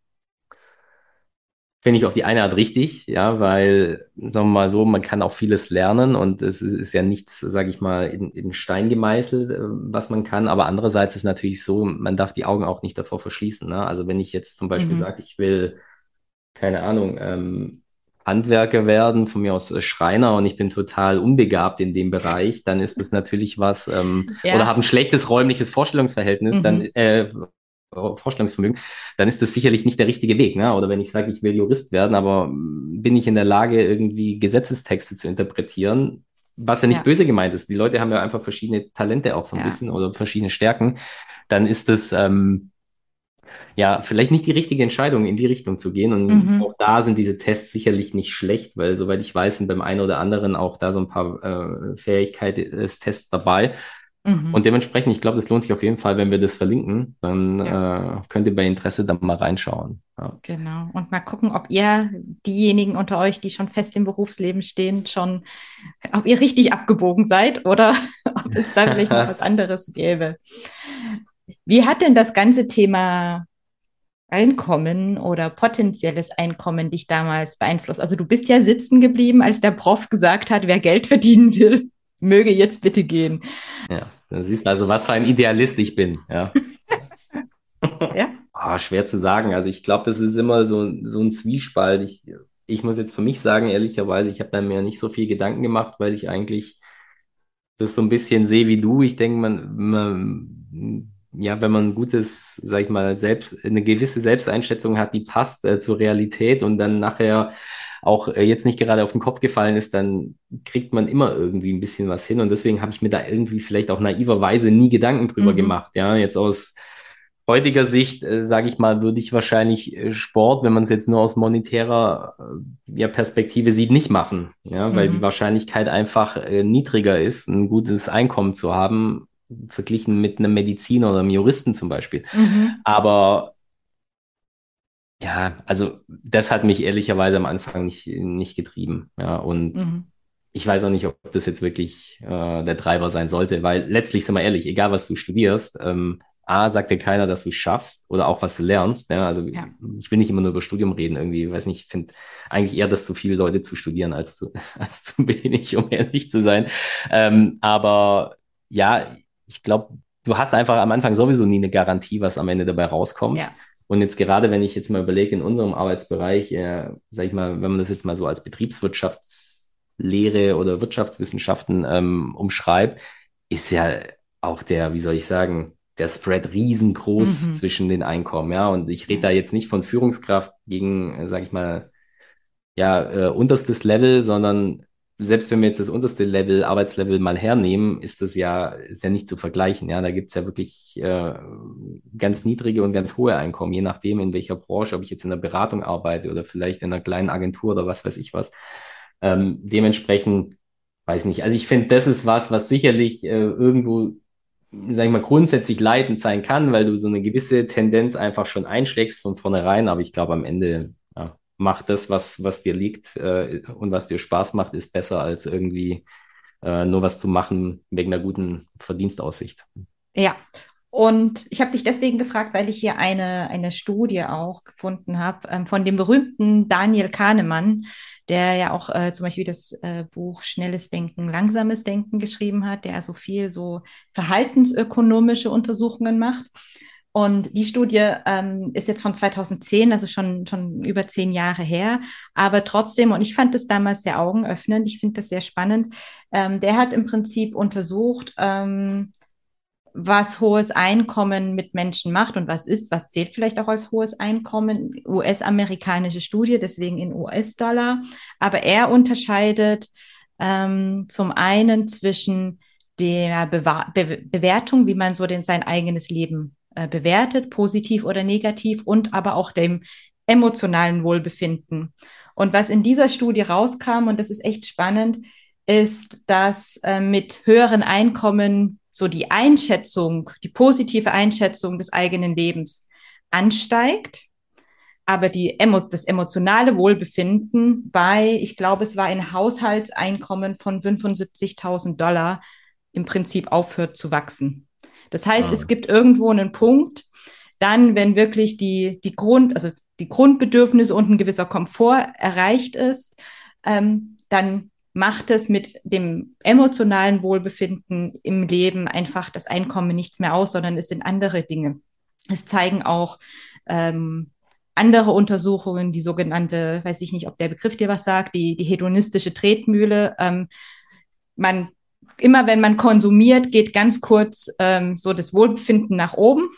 Finde ich auf die eine Art richtig, ja, weil, sagen wir mal so, man kann auch vieles lernen und es ist ja nichts, sage ich mal, in, in Stein gemeißelt, äh, was man kann. Aber andererseits ist natürlich so, man darf die Augen auch nicht davor verschließen. Ne? Also wenn ich jetzt zum Beispiel mhm. sage, ich will, keine Ahnung, ähm, Handwerker werden, von mir aus äh, Schreiner und ich bin total unbegabt in dem Bereich, dann ist das natürlich was, ähm, ja. oder habe ein schlechtes räumliches Vorstellungsverhältnis, mhm. dann äh, Vorstellungsvermögen, dann ist das sicherlich nicht der richtige Weg. Ne? Oder wenn ich sage, ich will Jurist werden, aber bin ich in der Lage, irgendwie Gesetzestexte zu interpretieren, was ja nicht ja. böse gemeint ist. Die Leute haben ja einfach verschiedene Talente auch so ein ja. bisschen oder verschiedene Stärken. Dann ist das ähm, ja, vielleicht nicht die richtige Entscheidung, in die Richtung zu gehen. Und mhm. auch da sind diese Tests sicherlich nicht schlecht, weil soweit ich weiß, sind beim einen oder anderen auch da so ein paar äh, Fähigkeitstests dabei. Mhm. Und dementsprechend, ich glaube, das lohnt sich auf jeden Fall, wenn wir das verlinken. Dann ja. äh, könnt ihr bei Interesse dann mal reinschauen. Ja. Genau. Und mal gucken, ob ihr diejenigen unter euch, die schon fest im Berufsleben stehen, schon, ob ihr richtig abgebogen seid oder ob es da vielleicht noch was anderes gäbe. Wie hat denn das ganze Thema Einkommen oder potenzielles Einkommen dich damals beeinflusst? Also du bist ja sitzen geblieben, als der Prof gesagt hat, wer Geld verdienen will, möge jetzt bitte gehen. Ja, da siehst du also, was für ein Idealist ich bin. Ja. ja. Oh, schwer zu sagen. Also ich glaube, das ist immer so, so ein Zwiespalt. Ich, ich muss jetzt für mich sagen, ehrlicherweise, ich habe da mir nicht so viel Gedanken gemacht, weil ich eigentlich das so ein bisschen sehe wie du. Ich denke, man, man ja, wenn man ein gutes, sag ich mal, selbst, eine gewisse Selbsteinschätzung hat, die passt äh, zur Realität und dann nachher auch äh, jetzt nicht gerade auf den Kopf gefallen ist, dann kriegt man immer irgendwie ein bisschen was hin. Und deswegen habe ich mir da irgendwie vielleicht auch naiverweise nie Gedanken drüber mhm. gemacht. Ja, jetzt aus heutiger Sicht, äh, sage ich mal, würde ich wahrscheinlich äh, Sport, wenn man es jetzt nur aus monetärer äh, ja, Perspektive sieht, nicht machen. Ja, weil mhm. die Wahrscheinlichkeit einfach äh, niedriger ist, ein gutes Einkommen zu haben, verglichen mit einem Mediziner oder einem Juristen zum Beispiel. Mhm. Aber ja, also das hat mich ehrlicherweise am Anfang nicht, nicht getrieben. Ja, und mhm. ich weiß auch nicht, ob das jetzt wirklich äh, der Treiber sein sollte, weil letztlich, sind wir ehrlich, egal was du studierst, ähm, A, sagt dir keiner, dass du es schaffst oder auch was du lernst. Ja? Also ja. ich will nicht immer nur über Studium reden irgendwie. Ich weiß nicht, ich finde eigentlich eher, dass zu viele Leute zu studieren als zu, als zu wenig, um ehrlich zu sein. Ähm, aber ja, ich glaube, du hast einfach am Anfang sowieso nie eine Garantie, was am Ende dabei rauskommt. Ja. Und jetzt gerade, wenn ich jetzt mal überlege, in unserem Arbeitsbereich, äh, sag ich mal, wenn man das jetzt mal so als Betriebswirtschaftslehre oder Wirtschaftswissenschaften ähm, umschreibt, ist ja auch der, wie soll ich sagen, der Spread riesengroß mhm. zwischen den Einkommen, ja. Und ich rede da jetzt nicht von Führungskraft gegen, äh, sag ich mal, ja, äh, unterstes Level, sondern selbst wenn wir jetzt das unterste Level, Arbeitslevel mal hernehmen, ist das ja, ist ja nicht zu vergleichen. Ja, da gibt's ja wirklich äh, ganz niedrige und ganz hohe Einkommen, je nachdem, in welcher Branche, ob ich jetzt in der Beratung arbeite oder vielleicht in einer kleinen Agentur oder was weiß ich was. Ähm, dementsprechend, weiß nicht. Also ich finde, das ist was, was sicherlich äh, irgendwo, sag ich mal, grundsätzlich leitend sein kann, weil du so eine gewisse Tendenz einfach schon einschlägst von vornherein. Aber ich glaube, am Ende mach das, was, was dir liegt äh, und was dir Spaß macht, ist besser als irgendwie äh, nur was zu machen wegen einer guten Verdienstaussicht. Ja, und ich habe dich deswegen gefragt, weil ich hier eine, eine Studie auch gefunden habe ähm, von dem berühmten Daniel Kahnemann, der ja auch äh, zum Beispiel das äh, Buch Schnelles Denken, Langsames Denken geschrieben hat, der so viel so verhaltensökonomische Untersuchungen macht. Und die Studie ähm, ist jetzt von 2010, also schon, schon über zehn Jahre her. Aber trotzdem, und ich fand das damals sehr augenöffnend, ich finde das sehr spannend, ähm, der hat im Prinzip untersucht, ähm, was hohes Einkommen mit Menschen macht und was ist, was zählt vielleicht auch als hohes Einkommen. US-amerikanische Studie, deswegen in US-Dollar. Aber er unterscheidet ähm, zum einen zwischen der Bewa Be Bewertung, wie man so den, sein eigenes Leben äh, bewertet, positiv oder negativ, und aber auch dem emotionalen Wohlbefinden. Und was in dieser Studie rauskam, und das ist echt spannend, ist, dass äh, mit höheren Einkommen so die Einschätzung, die positive Einschätzung des eigenen Lebens ansteigt, aber die, das emotionale Wohlbefinden bei, ich glaube, es war ein Haushaltseinkommen von 75.000 Dollar, im Prinzip aufhört zu wachsen. Das heißt, ah. es gibt irgendwo einen Punkt, dann, wenn wirklich die, die Grund, also die Grundbedürfnisse und ein gewisser Komfort erreicht ist, ähm, dann macht es mit dem emotionalen Wohlbefinden im Leben einfach das Einkommen nichts mehr aus, sondern es sind andere Dinge. Es zeigen auch ähm, andere Untersuchungen, die sogenannte, weiß ich nicht, ob der Begriff dir was sagt, die, die hedonistische Tretmühle. Ähm, man immer wenn man konsumiert, geht ganz kurz ähm, so das Wohlbefinden nach oben.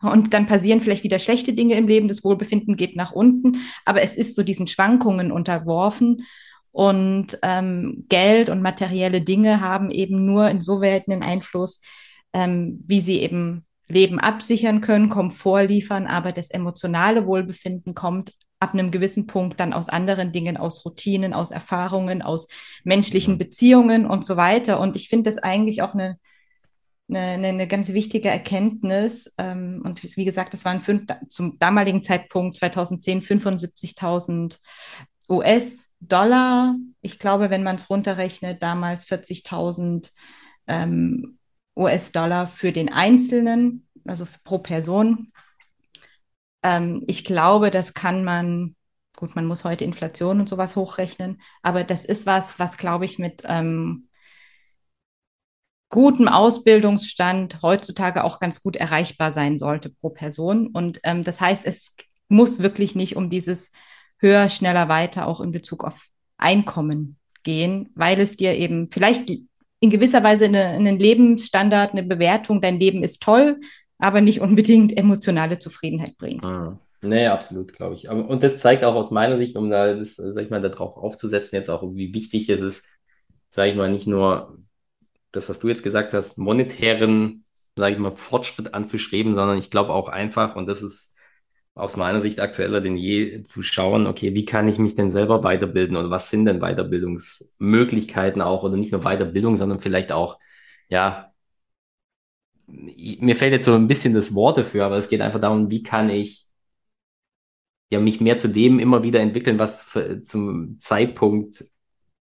Und dann passieren vielleicht wieder schlechte Dinge im Leben, das Wohlbefinden geht nach unten, aber es ist so diesen Schwankungen unterworfen. Und ähm, Geld und materielle Dinge haben eben nur insoweit einen Einfluss, ähm, wie sie eben Leben absichern können, Komfort liefern, aber das emotionale Wohlbefinden kommt ab einem gewissen Punkt dann aus anderen Dingen, aus Routinen, aus Erfahrungen, aus menschlichen. Beziehungen und so weiter. Und ich finde das eigentlich auch eine, eine, eine ganz wichtige Erkenntnis. Ähm, und wie gesagt, das waren fünf, zum damaligen Zeitpunkt 2010 75.000 US-Dollar. Ich glaube, wenn man es runterrechnet, damals 40.000 ähm, US-Dollar für den Einzelnen, also pro Person. Ähm, ich glaube, das kann man, gut, man muss heute Inflation und sowas hochrechnen, aber das ist was, was, glaube ich, mit ähm, gutem Ausbildungsstand heutzutage auch ganz gut erreichbar sein sollte pro Person. Und ähm, das heißt, es muss wirklich nicht um dieses höher, schneller, weiter auch in Bezug auf Einkommen gehen, weil es dir eben vielleicht in gewisser Weise eine, einen Lebensstandard, eine Bewertung, dein Leben ist toll, aber nicht unbedingt emotionale Zufriedenheit bringt. Ah. Nee, absolut, glaube ich. Und das zeigt auch aus meiner Sicht, um da, das, sag ich mal, darauf aufzusetzen, jetzt auch, wie wichtig es ist, sage ich mal, nicht nur das, was du jetzt gesagt hast, monetären, sage ich mal, Fortschritt anzustreben, sondern ich glaube auch einfach, und das ist aus meiner Sicht aktueller denn je, zu schauen, okay, wie kann ich mich denn selber weiterbilden oder was sind denn Weiterbildungsmöglichkeiten auch oder nicht nur Weiterbildung, sondern vielleicht auch, ja, mir fällt jetzt so ein bisschen das Wort dafür, aber es geht einfach darum, wie kann ich ja mich mehr zu dem immer wieder entwickeln, was für, zum Zeitpunkt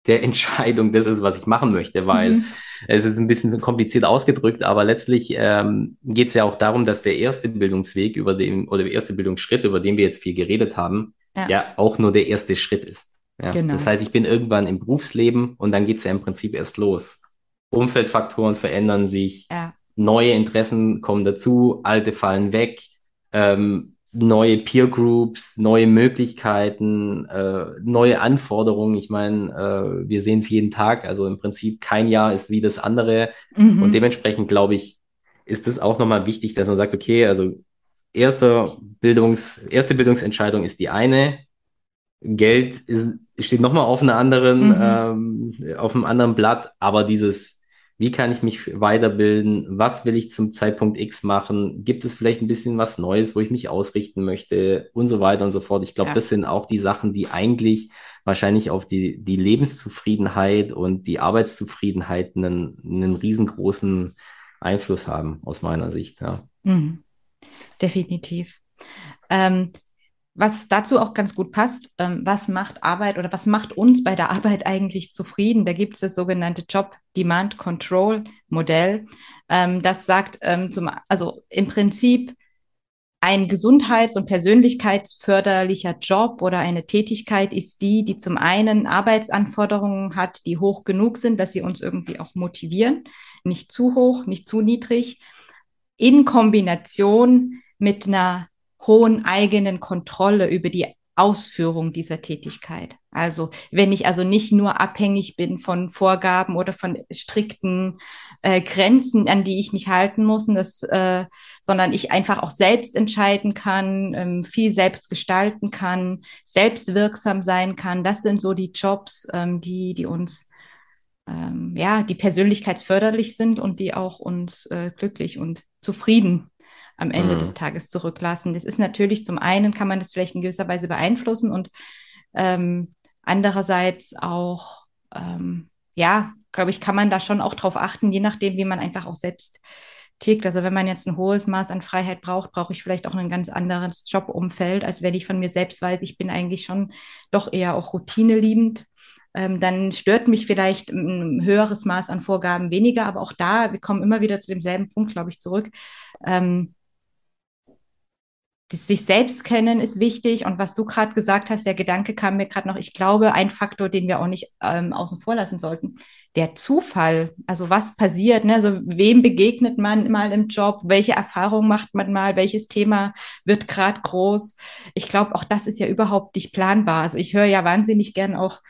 der Entscheidung das ist, was ich machen möchte, weil mhm. es ist ein bisschen kompliziert ausgedrückt, aber letztlich ähm, geht es ja auch darum, dass der erste Bildungsweg über den oder der erste Bildungsschritt, über den wir jetzt viel geredet haben, ja, ja auch nur der erste Schritt ist. Ja? Genau. Das heißt, ich bin irgendwann im Berufsleben und dann geht es ja im Prinzip erst los. Umfeldfaktoren verändern sich, ja neue Interessen kommen dazu, alte fallen weg. Ähm, neue Peer Groups, neue Möglichkeiten, äh, neue Anforderungen. Ich meine, äh, wir sehen es jeden Tag. Also im Prinzip kein Jahr ist wie das andere. Mhm. Und dementsprechend glaube ich, ist es auch nochmal wichtig, dass man sagt, okay, also erste Bildungs, erste Bildungsentscheidung ist die eine. Geld ist, steht nochmal auf einer anderen, mhm. ähm, auf einem anderen Blatt, aber dieses wie kann ich mich weiterbilden? Was will ich zum Zeitpunkt X machen? Gibt es vielleicht ein bisschen was Neues, wo ich mich ausrichten möchte? Und so weiter und so fort. Ich glaube, ja. das sind auch die Sachen, die eigentlich wahrscheinlich auf die, die Lebenszufriedenheit und die Arbeitszufriedenheit einen, einen riesengroßen Einfluss haben, aus meiner Sicht. Ja. Mhm. Definitiv. Ähm, was dazu auch ganz gut passt, ähm, was macht Arbeit oder was macht uns bei der Arbeit eigentlich zufrieden? Da gibt es das sogenannte Job Demand Control Modell. Ähm, das sagt, ähm, zum, also im Prinzip ein gesundheits- und persönlichkeitsförderlicher Job oder eine Tätigkeit ist die, die zum einen Arbeitsanforderungen hat, die hoch genug sind, dass sie uns irgendwie auch motivieren, nicht zu hoch, nicht zu niedrig, in Kombination mit einer hohen eigenen Kontrolle über die Ausführung dieser Tätigkeit. Also wenn ich also nicht nur abhängig bin von Vorgaben oder von strikten äh, Grenzen, an die ich mich halten muss, das, äh, sondern ich einfach auch selbst entscheiden kann, ähm, viel selbst gestalten kann, selbst wirksam sein kann. Das sind so die Jobs, ähm, die, die uns ähm, ja, die persönlichkeitsförderlich sind und die auch uns äh, glücklich und zufrieden am Ende mhm. des Tages zurücklassen. Das ist natürlich zum einen kann man das vielleicht in gewisser Weise beeinflussen und ähm, andererseits auch, ähm, ja, glaube ich, kann man da schon auch drauf achten, je nachdem, wie man einfach auch selbst tickt. Also wenn man jetzt ein hohes Maß an Freiheit braucht, brauche ich vielleicht auch ein ganz anderes Jobumfeld, als wenn ich von mir selbst weiß, ich bin eigentlich schon doch eher auch routineliebend. Ähm, dann stört mich vielleicht ein höheres Maß an Vorgaben weniger, aber auch da, wir kommen immer wieder zu demselben Punkt, glaube ich, zurück. Ähm, das sich selbst kennen ist wichtig. Und was du gerade gesagt hast, der Gedanke kam mir gerade noch, ich glaube, ein Faktor, den wir auch nicht ähm, außen vor lassen sollten, der Zufall. Also was passiert, ne? Also wem begegnet man mal im Job? Welche Erfahrung macht man mal? Welches Thema wird gerade groß? Ich glaube, auch das ist ja überhaupt nicht planbar. Also ich höre ja wahnsinnig gern auch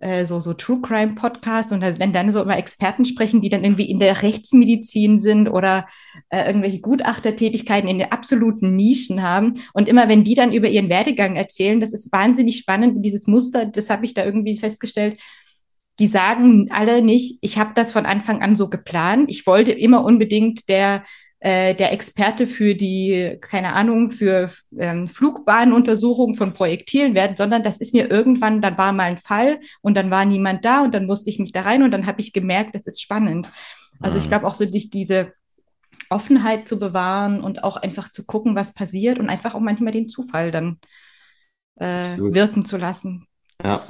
äh, so, so True Crime Podcast und wenn dann so immer Experten sprechen, die dann irgendwie in der Rechtsmedizin sind oder äh, irgendwelche Gutachtertätigkeiten in den absoluten Nischen haben. Und immer wenn die dann über ihren Werdegang erzählen, das ist wahnsinnig spannend, dieses Muster, das habe ich da irgendwie festgestellt, die sagen alle nicht, ich habe das von Anfang an so geplant, ich wollte immer unbedingt der äh, der Experte für die, keine Ahnung, für ähm, Flugbahnuntersuchungen von Projektilen werden, sondern das ist mir irgendwann, dann war mal ein Fall und dann war niemand da und dann musste ich mich da rein und dann habe ich gemerkt, das ist spannend. Also ich mhm. glaube auch so die, diese Offenheit zu bewahren und auch einfach zu gucken, was passiert und einfach auch manchmal den Zufall dann äh, wirken zu lassen. Ja.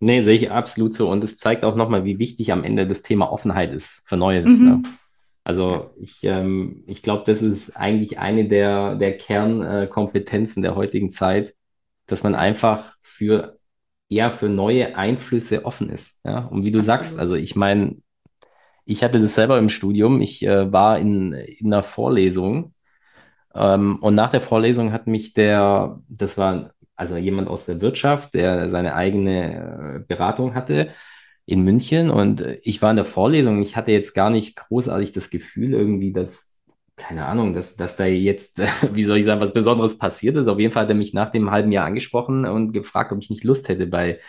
Nee, sehe ich absolut so. Und es zeigt auch nochmal, wie wichtig am Ende das Thema Offenheit ist für Neues. Mhm. Ne? Also ich, ähm, ich glaube, das ist eigentlich eine der, der Kernkompetenzen der heutigen Zeit, dass man einfach für eher für neue Einflüsse offen ist. Ja? Und wie du Absolut. sagst, also ich meine, ich hatte das selber im Studium. Ich äh, war in, in einer Vorlesung ähm, und nach der Vorlesung hat mich der, das war also jemand aus der Wirtschaft, der seine eigene äh, Beratung hatte, in München und äh, ich war in der Vorlesung. Ich hatte jetzt gar nicht großartig das Gefühl irgendwie, dass, keine Ahnung, dass, dass da jetzt, wie soll ich sagen, was Besonderes passiert ist. Auf jeden Fall hat er mich nach dem halben Jahr angesprochen und gefragt, ob ich nicht Lust hätte, bei,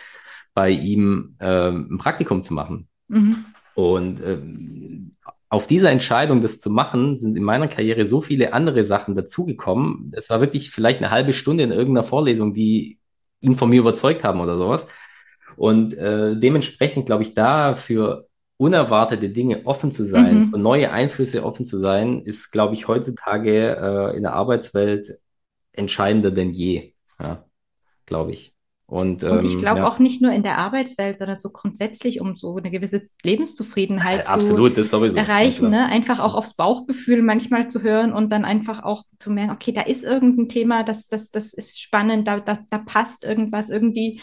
bei ihm ähm, ein Praktikum zu machen. Mhm. Und ähm, auf diese Entscheidung, das zu machen, sind in meiner Karriere so viele andere Sachen dazugekommen. Es war wirklich vielleicht eine halbe Stunde in irgendeiner Vorlesung, die ihn von mir überzeugt haben oder sowas. Und äh, dementsprechend glaube ich, da für unerwartete Dinge offen zu sein, mhm. für neue Einflüsse offen zu sein, ist, glaube ich, heutzutage äh, in der Arbeitswelt entscheidender denn je, ja, glaube ich. Und, ähm, und ich ähm, glaube ja. auch nicht nur in der Arbeitswelt, sondern so grundsätzlich, um so eine gewisse Lebenszufriedenheit Absolut, zu erreichen. Ne? Einfach auch aufs Bauchgefühl manchmal zu hören und dann einfach auch zu merken, okay, da ist irgendein Thema, das, das, das ist spannend, da, da, da passt irgendwas, irgendwie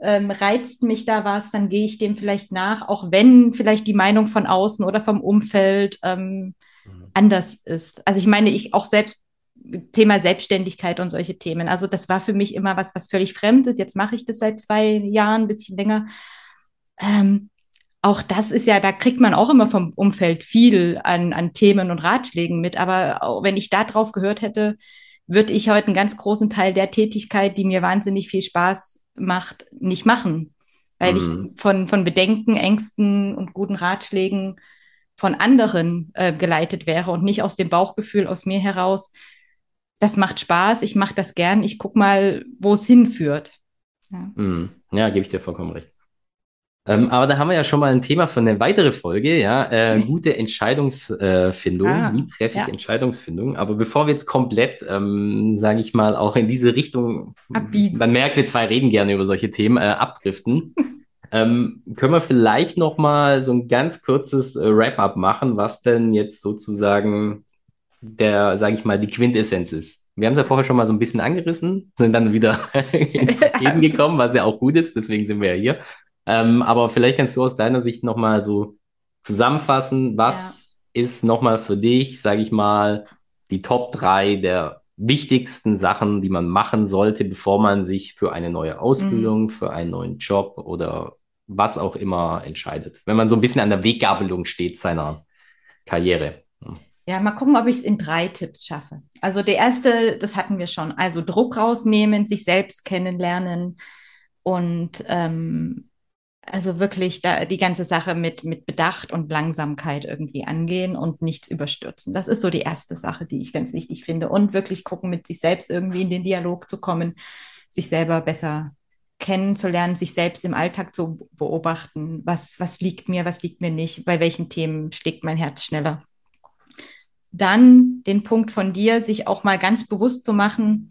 ähm, reizt mich da was, dann gehe ich dem vielleicht nach, auch wenn vielleicht die Meinung von außen oder vom Umfeld ähm, mhm. anders ist. Also ich meine, ich auch selbst Thema Selbstständigkeit und solche Themen. Also das war für mich immer was, was völlig fremd ist. Jetzt mache ich das seit zwei Jahren, ein bisschen länger. Ähm, auch das ist ja, da kriegt man auch immer vom Umfeld viel an, an Themen und Ratschlägen mit. Aber wenn ich da drauf gehört hätte, würde ich heute einen ganz großen Teil der Tätigkeit, die mir wahnsinnig viel Spaß macht, nicht machen. Weil mhm. ich von, von Bedenken, Ängsten und guten Ratschlägen von anderen äh, geleitet wäre und nicht aus dem Bauchgefühl aus mir heraus. Das macht Spaß, ich mache das gern, ich guck mal, wo es hinführt. Ja, mhm. ja gebe ich dir vollkommen recht. Ähm, aber da haben wir ja schon mal ein Thema für eine weitere Folge, ja, äh, gute Entscheidungsfindung. Ah, Wie treffe ich ja. Entscheidungsfindung? Aber bevor wir jetzt komplett, ähm, sage ich mal, auch in diese Richtung, Abbieten. man merkt, wir zwei reden gerne über solche Themen, äh, abdriften, ähm, können wir vielleicht noch mal so ein ganz kurzes äh, Wrap-up machen, was denn jetzt sozusagen der, sage ich mal, die Quintessenz ist. Wir haben es ja vorher schon mal so ein bisschen angerissen, sind dann wieder ins Reden gekommen, was ja auch gut ist, deswegen sind wir ja hier. Ähm, aber vielleicht kannst du aus deiner Sicht nochmal so zusammenfassen, was ja. ist nochmal für dich, sage ich mal, die Top 3 der wichtigsten Sachen, die man machen sollte, bevor man sich für eine neue Ausbildung, mhm. für einen neuen Job oder was auch immer entscheidet. Wenn man so ein bisschen an der Weggabelung steht seiner Karriere. Ja, mal gucken, ob ich es in drei Tipps schaffe. Also der erste, das hatten wir schon. Also Druck rausnehmen, sich selbst kennenlernen und ähm, also wirklich da die ganze Sache mit, mit Bedacht und Langsamkeit irgendwie angehen und nichts überstürzen. Das ist so die erste Sache, die ich ganz wichtig finde. Und wirklich gucken, mit sich selbst irgendwie in den Dialog zu kommen, sich selber besser kennenzulernen, sich selbst im Alltag zu beobachten. Was, was liegt mir, was liegt mir nicht, bei welchen Themen schlägt mein Herz schneller. Dann den Punkt von dir, sich auch mal ganz bewusst zu machen,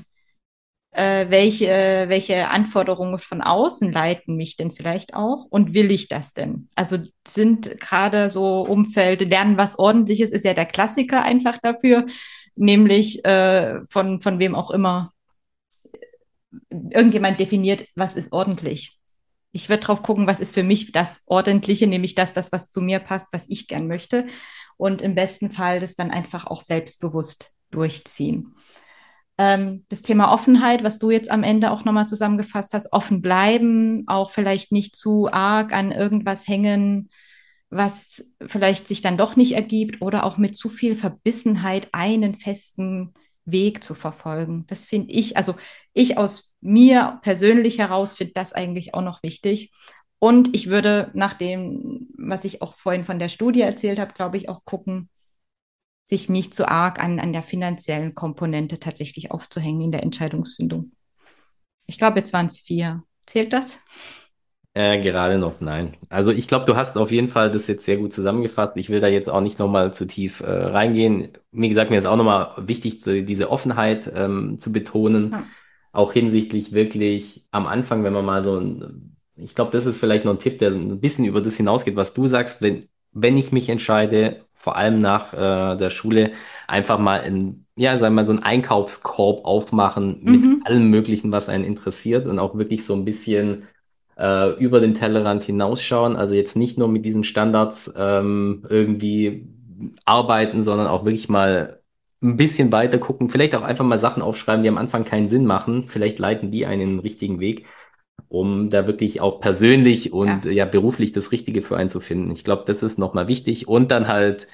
äh, welche, welche Anforderungen von außen leiten mich denn vielleicht auch und will ich das denn? Also sind gerade so Umfeld, lernen was ordentliches ist ja der Klassiker einfach dafür, nämlich äh, von, von wem auch immer irgendjemand definiert, was ist ordentlich. Ich würde drauf gucken, was ist für mich das Ordentliche, nämlich das, das, was zu mir passt, was ich gern möchte. Und im besten Fall das dann einfach auch selbstbewusst durchziehen. Ähm, das Thema Offenheit, was du jetzt am Ende auch nochmal zusammengefasst hast, offen bleiben, auch vielleicht nicht zu arg an irgendwas hängen, was vielleicht sich dann doch nicht ergibt oder auch mit zu viel Verbissenheit einen festen Weg zu verfolgen. Das finde ich, also ich aus mir persönlich heraus finde das eigentlich auch noch wichtig. Und ich würde nach dem, was ich auch vorhin von der Studie erzählt habe, glaube ich, auch gucken, sich nicht so arg an, an der finanziellen Komponente tatsächlich aufzuhängen in der Entscheidungsfindung. Ich glaube, jetzt waren es vier. Zählt das? Äh, gerade noch, nein. Also ich glaube, du hast auf jeden Fall das jetzt sehr gut zusammengefasst. Ich will da jetzt auch nicht nochmal zu tief äh, reingehen. Wie gesagt, mir ist auch nochmal wichtig, diese Offenheit ähm, zu betonen. Hm. Auch hinsichtlich wirklich am Anfang, wenn man mal so ein, ich glaube, das ist vielleicht noch ein Tipp, der ein bisschen über das hinausgeht, was du sagst, wenn, wenn ich mich entscheide, vor allem nach äh, der Schule, einfach mal in, ja, sagen wir mal, so einen Einkaufskorb aufmachen mit mhm. allem Möglichen, was einen interessiert und auch wirklich so ein bisschen äh, über den Tellerrand hinausschauen. Also jetzt nicht nur mit diesen Standards ähm, irgendwie arbeiten, sondern auch wirklich mal ein bisschen weiter gucken. Vielleicht auch einfach mal Sachen aufschreiben, die am Anfang keinen Sinn machen. Vielleicht leiten die einen in den richtigen Weg um da wirklich auch persönlich und ja. ja, beruflich das Richtige für einen zu finden. Ich glaube, das ist nochmal wichtig. Und dann halt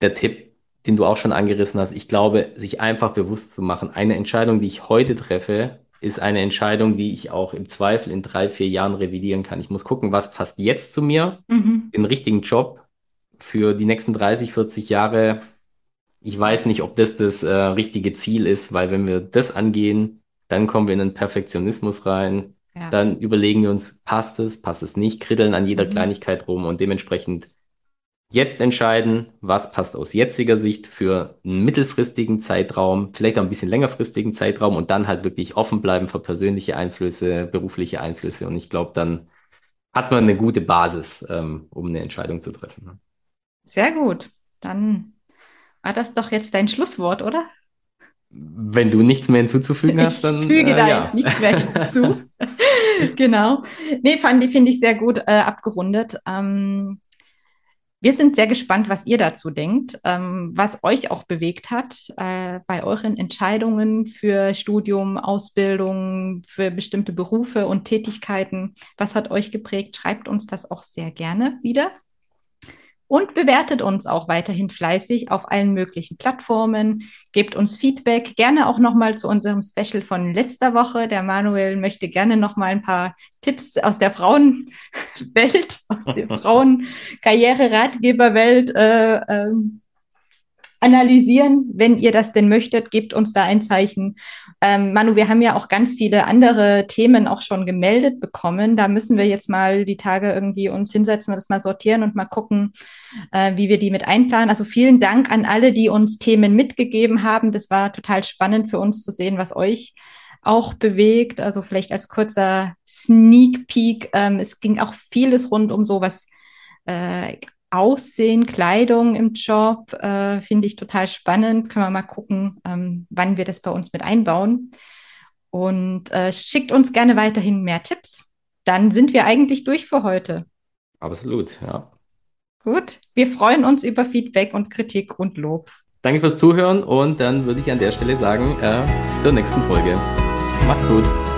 der Tipp, den du auch schon angerissen hast. Ich glaube, sich einfach bewusst zu machen, eine Entscheidung, die ich heute treffe, ist eine Entscheidung, die ich auch im Zweifel in drei, vier Jahren revidieren kann. Ich muss gucken, was passt jetzt zu mir, mhm. den richtigen Job für die nächsten 30, 40 Jahre. Ich weiß nicht, ob das das äh, richtige Ziel ist, weil wenn wir das angehen, dann kommen wir in den Perfektionismus rein ja. Dann überlegen wir uns, passt es, passt es nicht, kritteln an jeder mhm. Kleinigkeit rum und dementsprechend jetzt entscheiden, was passt aus jetziger Sicht für einen mittelfristigen Zeitraum, vielleicht auch ein bisschen längerfristigen Zeitraum und dann halt wirklich offen bleiben für persönliche Einflüsse, berufliche Einflüsse. Und ich glaube, dann hat man eine gute Basis, ähm, um eine Entscheidung zu treffen. Ne? Sehr gut. Dann war das doch jetzt dein Schlusswort, oder? Wenn du nichts mehr hinzuzufügen hast, dann. Ich füge äh, da ja. jetzt nichts mehr hinzu. genau. Nee, fand, finde ich sehr gut äh, abgerundet. Ähm, Wir sind sehr gespannt, was ihr dazu denkt, ähm, was euch auch bewegt hat äh, bei euren Entscheidungen für Studium, Ausbildung, für bestimmte Berufe und Tätigkeiten. Was hat euch geprägt? Schreibt uns das auch sehr gerne wieder und bewertet uns auch weiterhin fleißig auf allen möglichen Plattformen. Gebt uns Feedback, gerne auch nochmal zu unserem Special von letzter Woche. Der Manuel möchte gerne nochmal ein paar Tipps aus der Frauenwelt, aus der Frauenkarriere-Ratgeberwelt äh, äh, analysieren. Wenn ihr das denn möchtet, gebt uns da ein Zeichen. Ähm, Manu, wir haben ja auch ganz viele andere Themen auch schon gemeldet bekommen. Da müssen wir jetzt mal die Tage irgendwie uns hinsetzen das mal sortieren und mal gucken, äh, wie wir die mit einplanen. Also vielen Dank an alle, die uns Themen mitgegeben haben. Das war total spannend für uns zu sehen, was euch auch bewegt. Also vielleicht als kurzer Sneak Peek. Ähm, es ging auch vieles rund um sowas äh, Aussehen, Kleidung im Job, äh, finde ich total spannend. Können wir mal gucken, ähm, wann wir das bei uns mit einbauen. Und äh, schickt uns gerne weiterhin mehr Tipps. Dann sind wir eigentlich durch für heute. Absolut, ja. Gut, wir freuen uns über Feedback und Kritik und Lob. Danke fürs Zuhören und dann würde ich an der Stelle sagen, äh, bis zur nächsten Folge. Macht's gut.